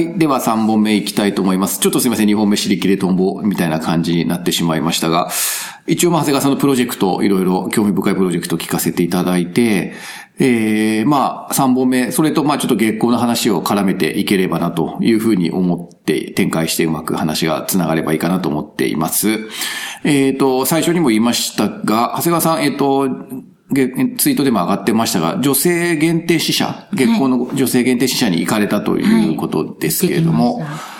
はい。では3本目いきたいと思います。ちょっとすいません。2本目尻切れトンボみたいな感じになってしまいましたが、一応まあ、長谷川さんのプロジェクト、いろいろ興味深いプロジェクトを聞かせていただいて、えー、まあ、3本目、それとまあ、ちょっと月光の話を絡めていければなというふうに思って展開してうまく話が繋がればいいかなと思っています。えっ、と、最初にも言いましたが、長谷川さん、えっ、と、ツイートでも上がってましたが、女性限定死者、月光の女性限定死者に行かれたということですけれども、はい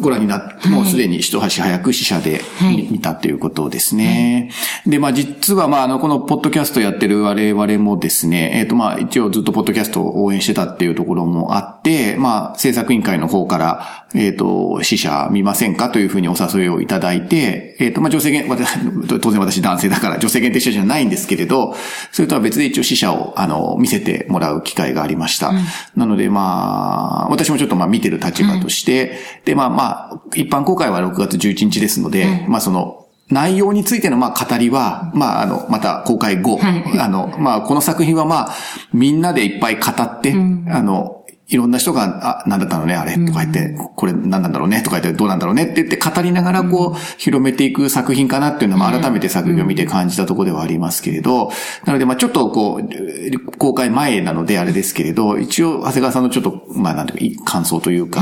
ご覧になって、もうすでに一足早く死者ではい見たということですね。で、まあ実はまああの、このポッドキャストやってる我々もですね、えっ、とまあ一応ずっとポッドキャストを応援してたっていうところもあって、まあ制作委員会の方から、えっ、と、死者見ませんかというふうにお誘いをいただいて、えっ、とまあ女性限、私 当然私男性だから女性限定死者じゃないんですけれど、それとは別で一応死者をあの、見せてもらう機会がありました。なのでまあ、私もちょっとまあ見てる立場として、でまあまあ、一般公開は6月11日ですので、まあその、内容についてのまあ語りは、まああの、また公開後、はい。あの、まあこの作品はまあ、みんなでいっぱい語って、あの、いろんな人が、あ、なんだったのね、あれ、とか言って、これ何なんだろうね、とか言って、どうなんだろうねって言って語りながらこう、広めていく作品かなっていうのは、まあ改めて作品を見て感じたところではありますけれど、なのでまあちょっとこう、公開前なのであれですけれど、一応、長谷川さんのちょっと、まあなんていうか、感想というか、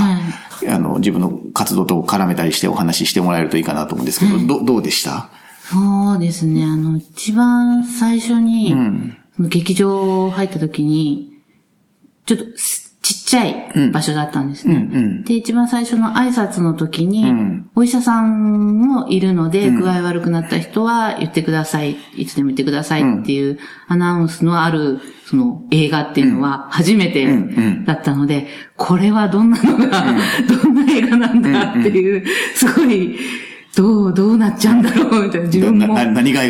あの、自分の活動と絡めたりしてお話ししてもらえるといいかなと思うんですけど、どどうでした？そうですね。あの、一番最初に、ん。その劇場入った時に、ちょっとすちっちゃい場所だったんですね。うんうん。で、一番最初の挨拶の時に、ん。お医者さんもいるので、具合悪くなった人は言ってください。いつでも言ってくださいっていうアナウンスのある、その映画っていうのは初めてだったので、これはどんなのが、どんな映画なんだっていう、すごい、どう、どうなっちゃうんだろうみたいな、自分も。何が、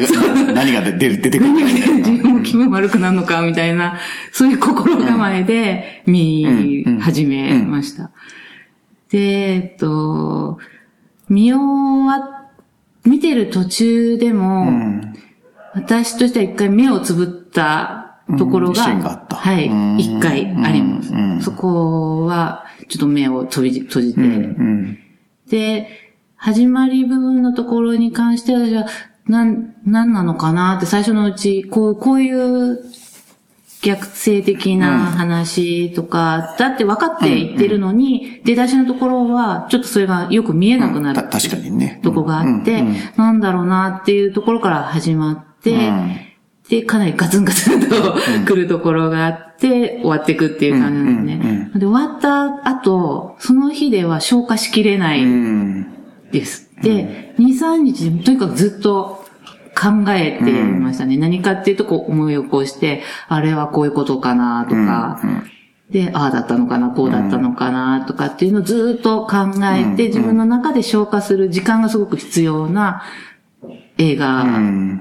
何が出る、出てくるかみたいな。自分も気分悪くなるのか、みたいな、そういう心構えで見始めました。で、えっと、見終わ、見てる途中でも、私としては一回目をつぶったところが、はいうん、一回あります。うんそこは、ちょっと目を閉じ閉じて、うん。で、始まり部分のところに関しては、私は、なん、なんなのかなって最初のうち、こう、こういう逆性的な話とか、だって分かって言ってるのに、出だしのところは、ちょっとそれがよく見えなくなるた確かにね。とこがあって、うん。うん。なんだろうなっていうところから始まって、で、かなりガツンガツンと来るところがあって、終わっていくっていう感じなんですね。で、終わった後、その日では消化しきれないうん。です。で、2、3日でとにかくずっと考えてましたね。何かっていうとこう思い起こして、あれはこういうことかなとか、で、ああだったのかな、こうだったのかなとかっていうのをずっと考えて、自分の中で消化する時間がすごく必要な映画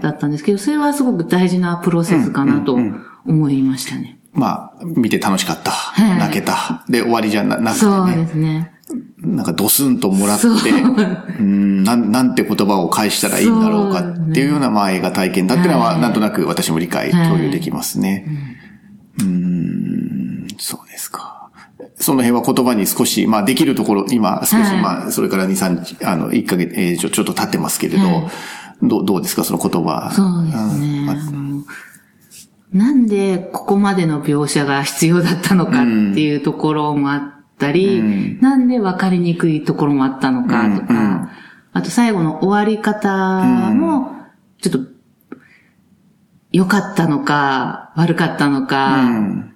だったんですけど、それはすごく大事なプロセスかなと思いましたね。まあ、見て楽しかった。い泣けた。で、終わりじゃななくてそうでね。すね。なんかドスンともらって、そう。うんなん、なんて言葉を返したらいいんだろうかっていうような、まあ映画体験だっていうのは、はい。なんとなく私も理解、はい。共有できますね。うん、そうですか。その辺は言葉に少し、まあできるところ、今少し、はい。まあそれから2、3日、あの、1ヶ月、えーちょちょっと経ってますけれど、はい。どうどうですか、その言葉。そうですね。あのなんでここまでの描写が必要だったのかっていうところもあったり、うん。なんで分かりにくいところもあったのかとか、うんうん。あと最後の終わり方も、ちょっと、良かったのか、悪かったのか、うん。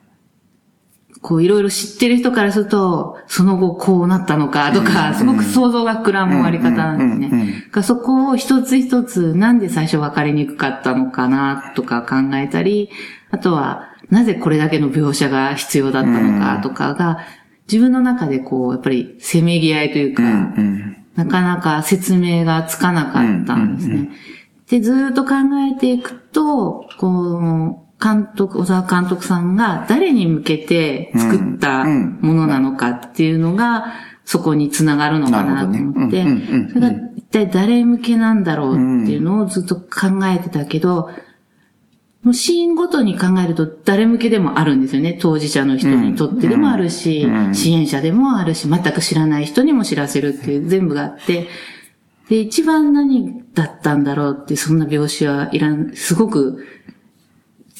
こういろいろ知ってる人からすると、その後こうなったのかとか、すごく想像が膨らむ終わり方なんですね。がそこを一つ一つなんで最初分かりにくかったのかなとか考えたり、あとはなぜこれだけの描写が必要だったのかとかが、自分の中でこう、やっぱりせめぎ合いというか、うんなかなか説明がつかなかったんですね。で、ずーっと考えていくと、こう、監督、小沢監督さんが誰に向けて作ったものなのかっていうのが、そこにつながるのかなと思ってねうんうんうん、それが一体誰向けなんだろうっていうのをずっと考えてたけど、もうシーンごとに考えると誰向けでもあるんですよね。当事者の人にとってでもあるし、うん支援者でもあるし、全く知らない人にも知らせるっていう全部があって、で、一番何だったんだろうって、そんな描写はいらん、すごく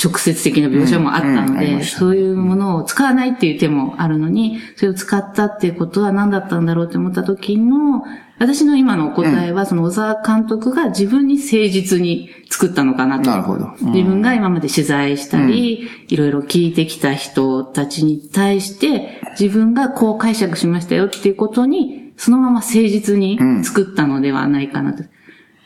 直接的な描写もあったうんうん。ので、ありましたそういうものを使わないっていう手もあるのに、それを使ったっていうことは何だったんだろうって思った時の、私の今の答えは、その小沢監督が自分に誠実に作ったのかなと。なるほど。うん。自分が今まで取材したり、いろいろ聞いてきた人たちに対して、自分がこう解釈しましたよっていうことに、そのまま誠実に作ったのではないかなと。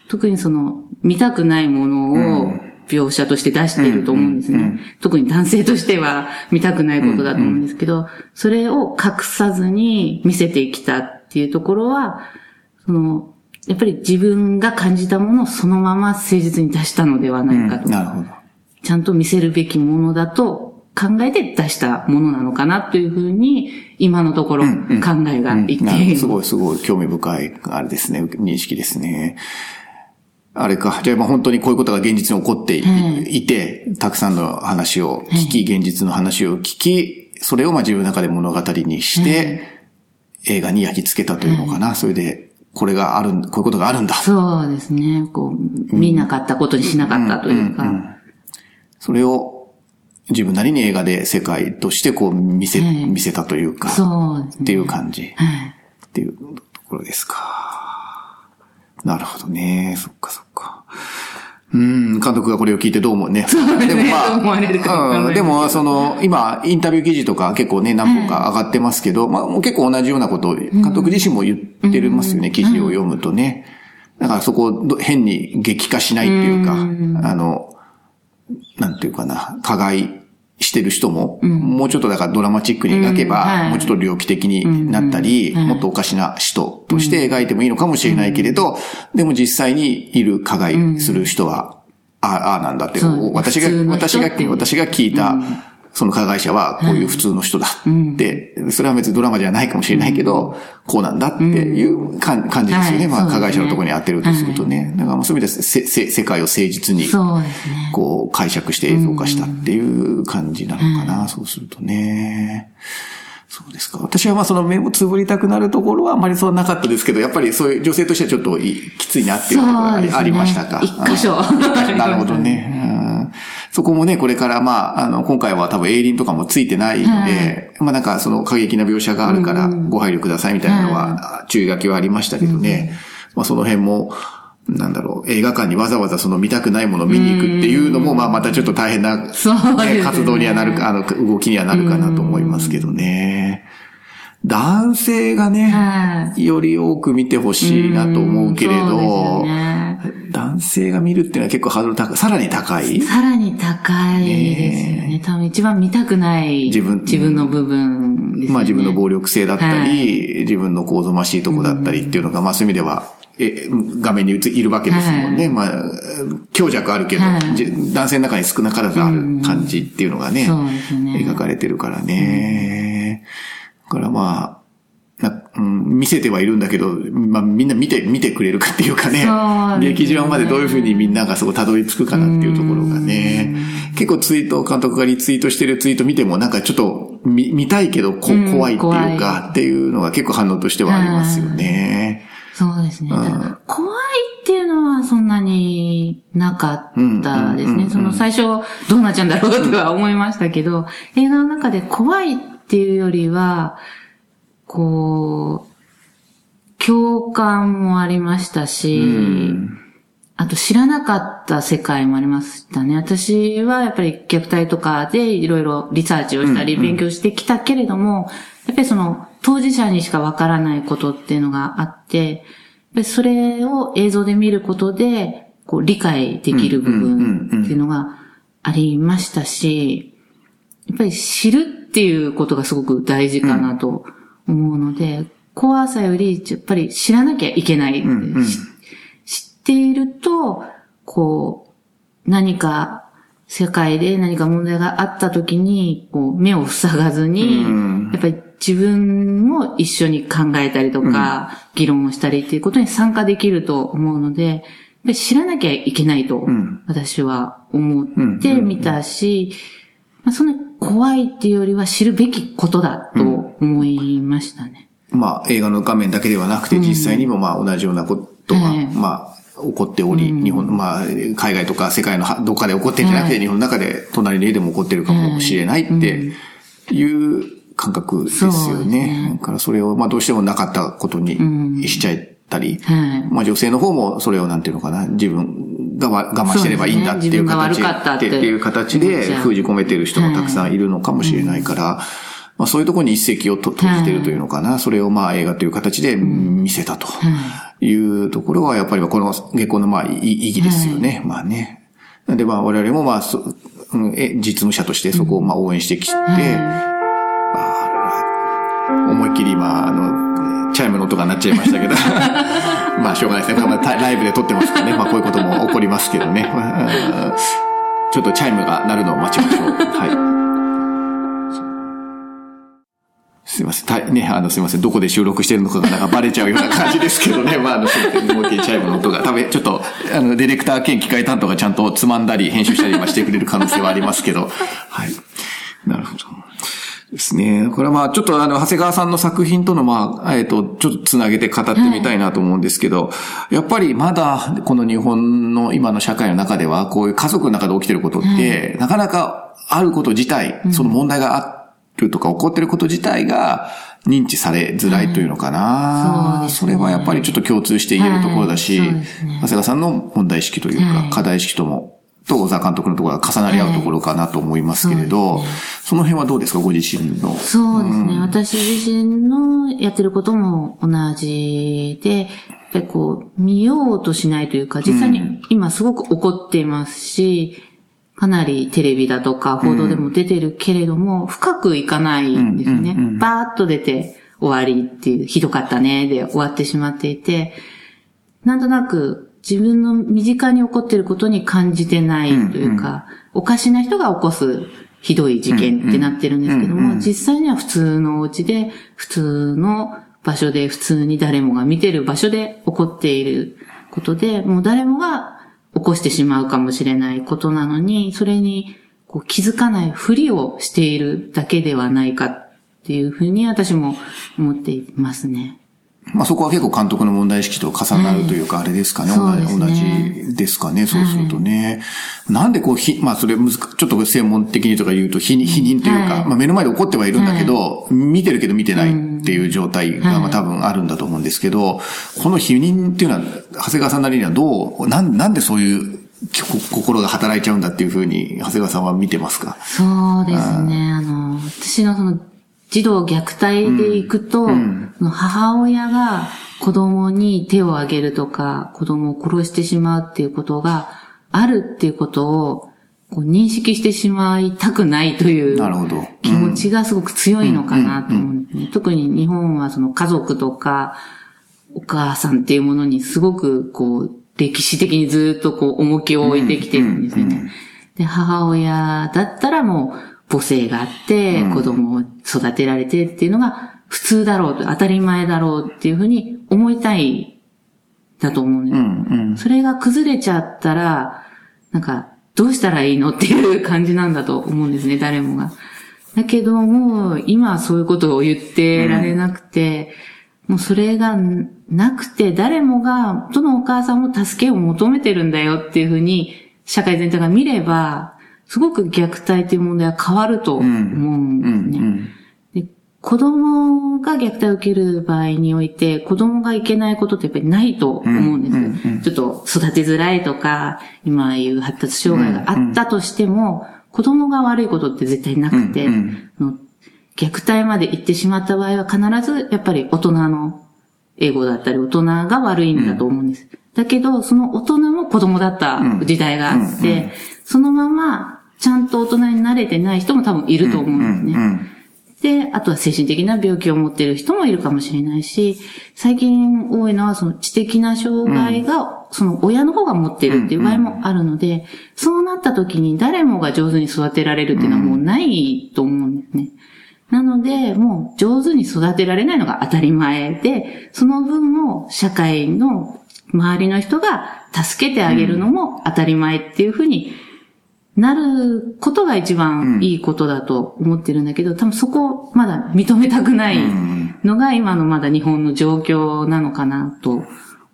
特にその、見たくないものを描写として出していると思うんですね。うん。うん。特に男性としては見たくないことだと思うんですけど、それを隠さずに見せてきたっていうところは、その、やっぱり自分が感じたものをそのまま誠実に出したのではないかと。なるほど。ちゃんと見せるべきものだと考えて出したものなのかなというふうに、今のところ考えがいっている。すごいすごい興味深い、あれですね、認識ですね。あれか。じゃあ、まあ本当にこういうことが現実に起こっていて、たくさんの話を聞き、現実の話を聞き、それをまあ自分の中で物語にして、映画に焼き付けたというのかな。それで、これがある、こういうことがあるんだ。そうですね。こう、見なかったことにしなかったというか。それを自分なりに映画で世界としてこう見せ、はい見せたというか、そうですね。っていう感じ。はい。っていうところですか。なるほどね。そっかそっか。うん、監督がこれを聞いてどう思うね。そうですね。でもまどう思われるかうん、でもその、今、インタビュー記事とか結構ね、何本か上がってますけど、まあもう結構同じようなことを監督自身も言ってますよね、記事を読むとね。だからそこをど変に激化しないっていうか、あの、なんていうかな、加害してる人も、もうちょっとだからドラマチックに描けば、うん。はい。もうちょっと猟奇的になったり、もっとおかしな人として描いてもいいのかもしれないけれど、でも実際にいる加害する人は、ああ、ああなんだって、私が私が私が聞いた、その加害者はこういう普通の人だって、それは別にドラマじゃないかもしれないけど、こうなんだっていう感感じですよね。まあ、はいそうですね加害者のところに当てるとするとね。だからもうそういう意味でせせ世界を誠実に。こう解釈して映像化したっていう感じなのかな、そうするとね。そうですか。私はまあその目をつぶりたくなるところはあまりそうなかったですけど、やっぱりそういう女性としてはちょっといきついなっていうところがあり,、ねありましたか。一箇所うん なるほどね。うんそこもね、これからまあ、あの、今回は多分エイリンとかもついてないので、まあなんかその過激な描写があるからご配慮くださいみたいなのは、注意書きはありましたけどね。まあその辺も、なんだろう、映画館にわざわざその見たくないものを見に行くっていうのも、まあまたちょっと大変な、ね。ね活動にはなるか、あの、動きにはなるかなと思いますけどね。男性がね、はより多く見てほしいなと思うけれど、ね。男性が見るっていうのは結構ハードル高い、さらに高い。さらに高いですよね。多分一番見たくない自分自分の部分ね。まあ自分の暴力性だったはり、自分のこぞましいとこだったりっていうのが、まあそういう意味では、え、画面に映いるわけですもんね。まあ、強弱あるけど、はい。じ男性の中に少なからずある感じっていうのがね、そうですね。描かれてるからね。だからまあ、なうん、見せてはいるんだけど、まあみんな見て、見てくれるかっていうかね、ね。劇場までどういうふうにみんながそこたどり着くかなっていうところがね、結構ツイート、監督がリツイートしてるツイート見てもなんかちょっと見見たいけどこうん怖いっていう怖か、っていうのが結構反応としてはありますよね。そうですね。怖いっていうのはそんなになかったですね。その最初どうなっちゃうんだろうとは思いましたけど、映画の中で怖いっていうよりは、こう、共感もありましたし、うんあと知らなかった世界もありましたね。私はやっぱり虐待とかでいろいろリサーチをしたりうんうん勉強してきたけれども、やっぱりその当事者にしかわからないことっていうのがあって、やっぱりそれを映像で見ることで、こう理解できる部分っていうのがありましたし、やっぱり知るっていうことがすごく大事かなと思うので、怖さよりやっぱり知らなきゃいけない。んうんし知っていると、こう、何か世界で何か問題があった時に、こう、目を塞がずに、うん。やっぱり自分も一緒に考えたりとか、議論をしたりっていうことに参加できると思うので、り知らなきゃいけないとん、私は思ってみたし、まあ、そんな怖いっていうよりは知るべきことだと思いましたね。まあ、映画の画面だけではなくて、実際にもまあ、同じようなことが、はいまあ、起こっており、日本、まあ、海外とか世界のどっかで起こってんじゃなくて、はい。日本の中で隣の家でも起こってるかもしれないっていう感覚ですよそうですね。ねだからそれを、まあ、どうしてもなかったことにしちゃったり、はい。まあ女性の方もそれをなんていうのかな、自分がわ我慢してればいいんだっていうそうですねっていう形で封じ込めてる人もたくさんい。るのかもしれないから、まあそういうところに一石をと投じてるというのかな、それをまあ映画という形で見せたと。いうところはやっぱりこの下校のまあ意意義ですよね。まあね。なんでまあ我々もまあそ、うんえ実務者としてそこをまあ応援してきて、思いっきり今、あの、チャイムの音が鳴っちゃいましたけど、まあしょうがないですね。まあライブで撮ってますからね。まあこういうことも起こりますけどね。まあちょっとチャイムが鳴るのを待ちましょう。はい。すいません。たね、あの、すいません。どこで収録してるのかがなんかバレちゃうような感じですけどね。まあ、あの、すいません。思いっきりチャイムの音が。多分、ちょっと、あの、ディレクター兼機械担当がちゃんとつまんだり、編集したりはしてくれる可能性はありますけど。はい。なるほど。ですね。これはまあ、ちょっとあの、長谷川さんの作品とのまあ、えっ、と、ちょっとつなげて語ってみたいなと思うんですけど、やっぱりまだ、この日本の今の社会の中では、こういう家族の中で起きてることって、なかなかあること自体、その問題があるとか起こってること自体が、認知されづらいというのかな、そうですね。それはやっぱりちょっと共通して言えるところだし、長谷川さんの問題意識というか、はい。課題意識とも、と小沢監督のところが重なり合うところかなと思いますけれど、その辺はどうですか、ご自身の？そうですね。私自身のやってることも同じで、やっぱりこう、見ようとしないというか、実際に今すごく怒っていますし、かなりテレビだとか報道でも出てるけれども、深くいかないんですよね。バーッと出て終わりっていう、ひどかったねで終わってしまっていて、なんとなく自分の身近に起こっていることに感じてないというか、おかしな人が起こすひどい事件ってなってるんですけども、実際には普通のお家で、普通の場所で、普通に誰もが見てる場所で起こっていることで、もう誰もが起こしてしまうかもしれないことなのに、それにこう気づかないふりをしているだけではないかっていうふうに私も思っていますね。まあそこは結構監督の問題意識と重なるというか、あれですかね。そうです同ねじですかね。そうするとね。なんでこう、ひ、まあそれ難しちょっと専門的にとか言うと、否認というか、はい。まあ目の前で起こってはいるんだけど、見てるけど見てないっていう状態がまあ多分あるんだと思うんですけど、この否認っていうのは、長谷川さんなりにはどう、なんなんでそういうこ心が働いちゃうんだっていうふうに、長谷川さんは見てますか？そうですね。あの、私のその、児童虐待で行くと、その母親が子供に手を挙げるとか、子供を殺してしまうっていうことがあるっていうことを、こう認識してしまいたくないというなるほど。気持ちがすごく強いのかなと思うんですね。特に日本はその家族とか、お母さんっていうものにすごくこう、歴史的にずっとこう、重きを置いてきてるんですよね。で、母親だったらもう、母性があって、子供を育てられてっていうのが普通だろうと、当たり前だろうっていうふうに思いたい、だと思うんです。うんうん。それが崩れちゃったら、なんか、どうしたらいいのっていう感じなんだと思うんですね、誰もが。だけども、今はそういうことを言ってられなくて、もうそれがなくて、誰もが、どのお母さんも助けを求めてるんだよっていうふうに、社会全体が見れば、すごく虐待という問題は変わると思うんですね。で子供が虐待を受ける場合において、子供がいけないことってやっぱりないと思うんです。ちょっと育てづらいとか、今いう発達障害があったとしても、子供が悪いことって絶対なくて、その虐待まで行ってしまった場合は必ずやっぱり大人の英語だったり大人が悪いんだと思うんです。だけど、その大人も子供だった時代があって、そのままちゃんと大人になれてない人も多分いると思うんですね。で、あとは精神的な病気を持っている人もいるかもしれないし、最近多いのはその知的な障害が、その親の方が持っているっていう場合もあるので、そうなった時に誰もが上手に育てられるっていうのはもうないと思うんですね。なので、もう上手に育てられないのが当たり前で、その分を社会の周りの人が助けてあげるのも当たり前っていうふうになることが一番いいことだと思ってるんだけど、多分そこをまだ認めたくないのが今のまだ日本の状況なのかなと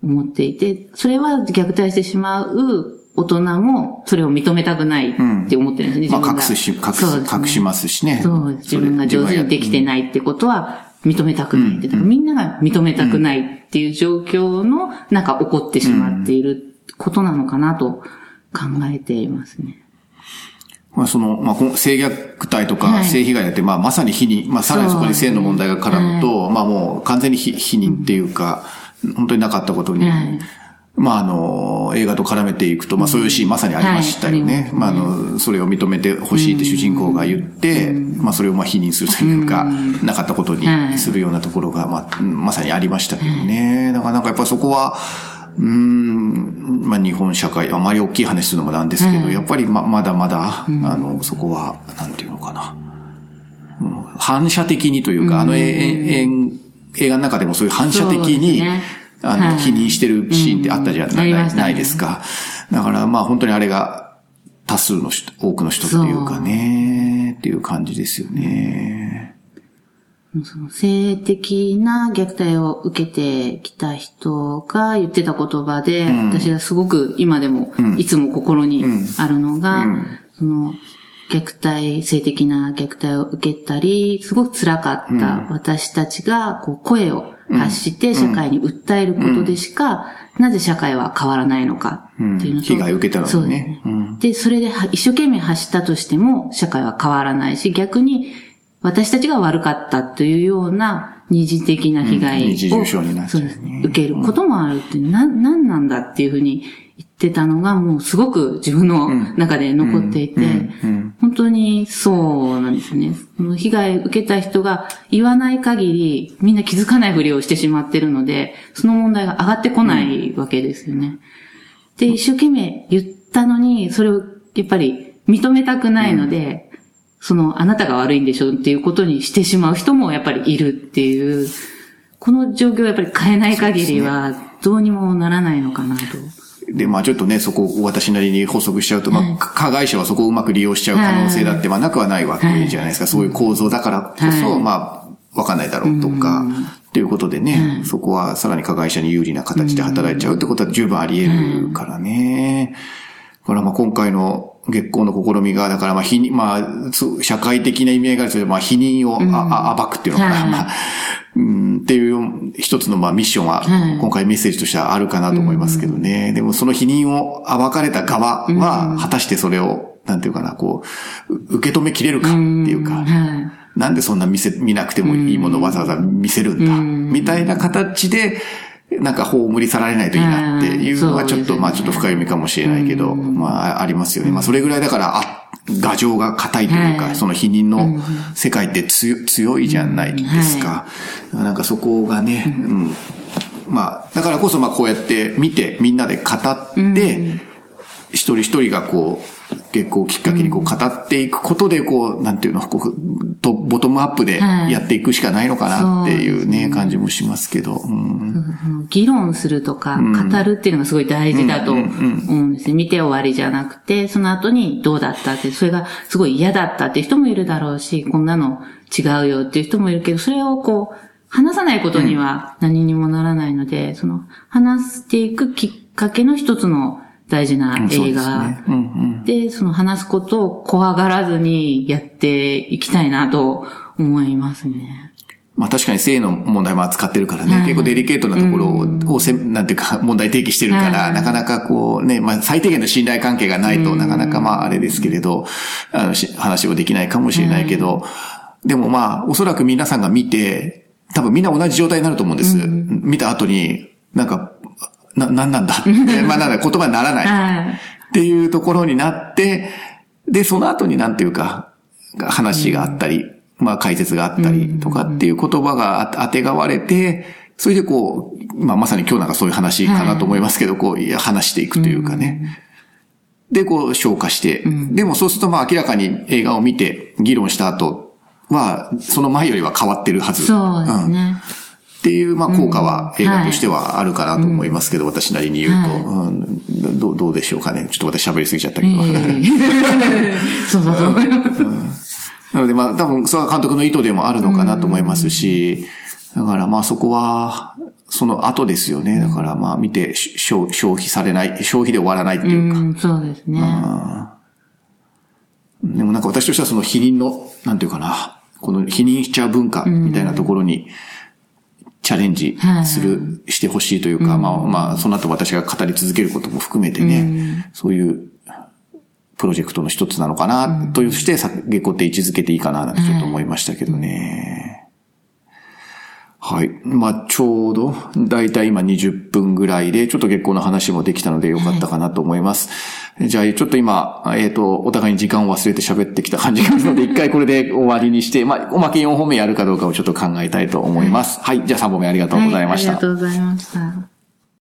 思っていて、それは虐待してしまう大人もそれを認めたくないって思ってるんですね、まあ、隠すし、隠す、隠しますしね。そう、自分が上手にできてないってことは認めたくないって、うん、みんなが認めたくないっていう状況の中起こってしまっていることなのかなと考えていますね。まあ、その、まあ、性虐待とか性被害だって、まあ、まさに否認、まあ、さらにそこに性の問題が絡むと、まあ、もう完全に否認っていうか、本当になかったことに、まあ、あの、映画と絡めていくと、まあ、そういうシーンまさにありましたよね。まあ、あの、それを認めてほしいって主人公が言って、まあ、それをまあ、否認するというか、なかったことにするようなところが、まあ、まさにありましたけどね。だからなんかやっぱそこは、うん、まあ日本社会、あまり大きい話するのもなんですけど、うん、やっぱりままだまだ、うん、あの、そこは、なんていうのかな。うん、反射的にというか、あの映画の中でもそういう反射的に、ね、あの、否認してるシーンってあったじゃない,、ないですか。だからまあ本当にあれが多数の人、多くの人っていうかね、っていう感じですよね。その性的な虐待を受けてきた人が言ってた言葉で、うん、私はすごく今でも、いつも心にあるのが、うん、その、虐待、性的な虐待を受けたり、すごく辛かった私たちが、こう、声を発して社会に訴えることでしか、なぜ社会は変わらないのかっていうのと、被害を受けたのね。そうですね。で、それで一生懸命発したとしても、社会は変わらないし、逆に、私たちが悪かったというような二次的な被害を、うん、受けることもあるってな、なんなんだっていうふうに言ってたのがもうすごく自分の中で残っていて、本当にそうなんですね。その被害受けた人が言わない限りみんな気づかないふりをしてしまってるので、その問題が上がってこないわけですよね。で、一生懸命言ったのに、それをやっぱり認めたくないので、その、あなたが悪いんでしょっていうことにしてしまう人もやっぱりいるっていう、この状況をやっぱり変えない限りは、どうにもならないのかなと。で、まあちょっとね、そこを私なりに補足しちゃうと、まあ、加害者はそこをうまく利用しちゃう可能性だって、まあなくはないわけじゃないですか。そういう構造だからこそ、まあ、わかんないだろうとか、っていうことでね、そこはさらに加害者に有利な形で働いちゃうってことは十分あり得るからね。これはまあ今回の月光の試みが、だからまあ、否まあ、社会的な意味合いがあるとまあ、否認をあ、暴くっていうのかな、まあ、うん、っていう一つのまあミッションは、今回メッセージとしてはあるかなと思いますけどね。でもその否認を暴かれた側は、果たしてそれを、なんていうかな、こう、受け止めきれるかっていうか、なんでそんな見せ、見なくてもいいものをわざわざ見せるんだ、みたいな形で、なんか葬り去られないといいなっていうのはちょっと、まあちょっと深読みかもしれないけど、まあありますよね。まあそれぐらいだから、あ、牙城が硬いというか、その否認の世界って強いじゃないですか。なんかそこがね、うん。まあ、だからこそまあこうやって見て、みんなで語って、一人一人がこう、結構きっかけにこう語っていくことで、こう、なんていうの、こう、と、ボトムアップでやっていくしかないのかなっていうね、感じもしますけど。うん、議論するとか、語るっていうのがすごい大事だと思うんですね。見て終わりじゃなくて、その後にどうだったって、それがすごい嫌だったっていう人もいるだろうし、こんなの違うよっていう人もいるけど、それをこう、話さないことには何にもならないので、その、話していくきっかけの一つの大事な映画。で、その話すことを怖がらずにやっていきたいなと思いますね。まあ確かに性の問題も扱ってるからね、結構デリケートなところをせ、なんていうか問題提起してるから、なかなかこうね、まあ最低限の信頼関係がないとなかなかまああれですけれど、あの話はできないかもしれないけど、でもまあおそらく皆さんが見て、多分みんな同じ状態になると思うんです。見た後に、なんかな、なんなんだって、まあなんだ言葉にならない。っていうところになって、で、その後になんていうか、話があったり、まあ解説があったりとかっていう言葉があてがわれて、それでこう、まあまさに今日なんかそういう話かなと思いますけど、こう、いや、話していくというかね。で、こう、消化して、でもそうするとまあ明らかに映画を見て議論した後は、その前よりは変わってるはず。そうですね。っていう、まあ、効果は映画としてはあるかなと思いますけど、私なりに言うと、うんどう。どうでしょうかね。ちょっと私喋りすぎちゃったけど。そうそうそう。なので、まあ、多分、それは監督の意図でもあるのかなと思いますし、だから、まあ、そこは、その後ですよね。だから、まあ、見て消費されない、消費で終わらないっていうか。うん、そうですね。でもなんか私としてはその否認の、なんていうかな、この否認しちゃう文化みたいなところに、チャレンジする、してほしいというか、まあまあ、その後私が語り続けることも含めてね、そういうプロジェクトの一つなのかな、として、月光って位置づけていいかな、なんてちょっと思いましたけどね。はい。まあ、ちょうど、だいたい今20分ぐらいで、ちょっと月光の話もできたのでよかったかなと思います。はい、じゃあ、ちょっと今、えっ、ー、と、お互いに時間を忘れて喋ってきた感じがあるので、一回これで終わりにして、まあ、おまけ4本目やるかどうかをちょっと考えたいと思います。はい、はい、じゃあ3本目ありがとうございました。はい、ありがとうございました。